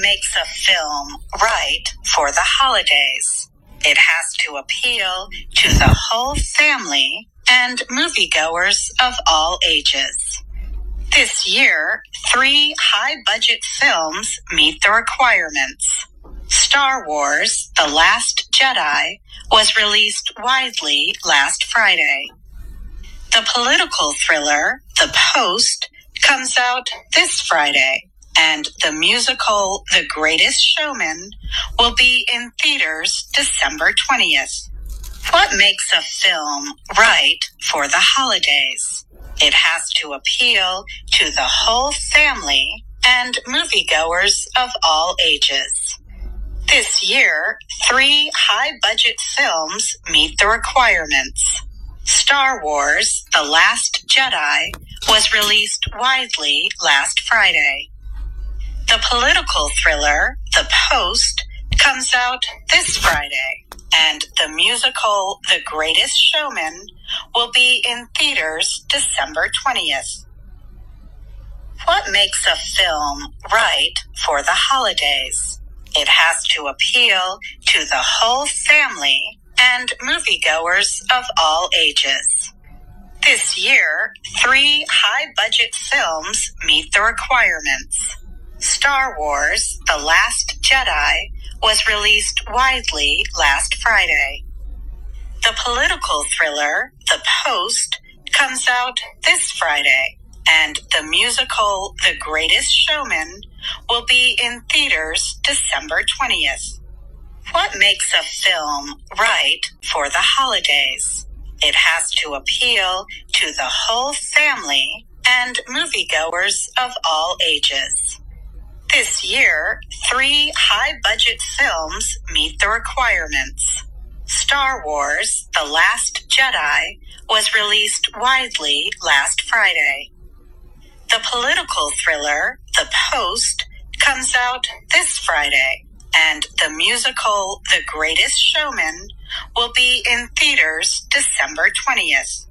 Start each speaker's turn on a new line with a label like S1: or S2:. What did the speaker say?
S1: Makes a film right for the holidays? It has to appeal to the whole family and moviegoers of all ages. This year, three high budget films meet the requirements. Star Wars The Last Jedi was released widely last Friday. The political thriller The Post comes out this Friday, and the musical The Greatest Showman will be in theaters December 20th. What makes a film right for the holidays? It has to appeal to the whole family and moviegoers of all ages. This year, three high budget films meet the requirements. Star Wars The Last Jedi was released widely last Friday. The political thriller The Post comes out this Friday, and the musical The Greatest Showman will be in theaters December 20th. What makes a film right for the holidays? It has to appeal to the whole family and moviegoers of all ages. This year, three high budget films meet the requirements. Star Wars The Last Jedi was released widely last Friday. The political thriller The Post comes out this Friday, and the musical The Greatest Showman will be in theaters December 20th. What makes a film right for the holidays? It has to appeal to the whole family and moviegoers of all ages. This year, three high budget films meet the requirements. Star Wars The Last Jedi was released widely last Friday. The political thriller The Post comes out this Friday, and the musical The Greatest Showman will be in theaters December 20th.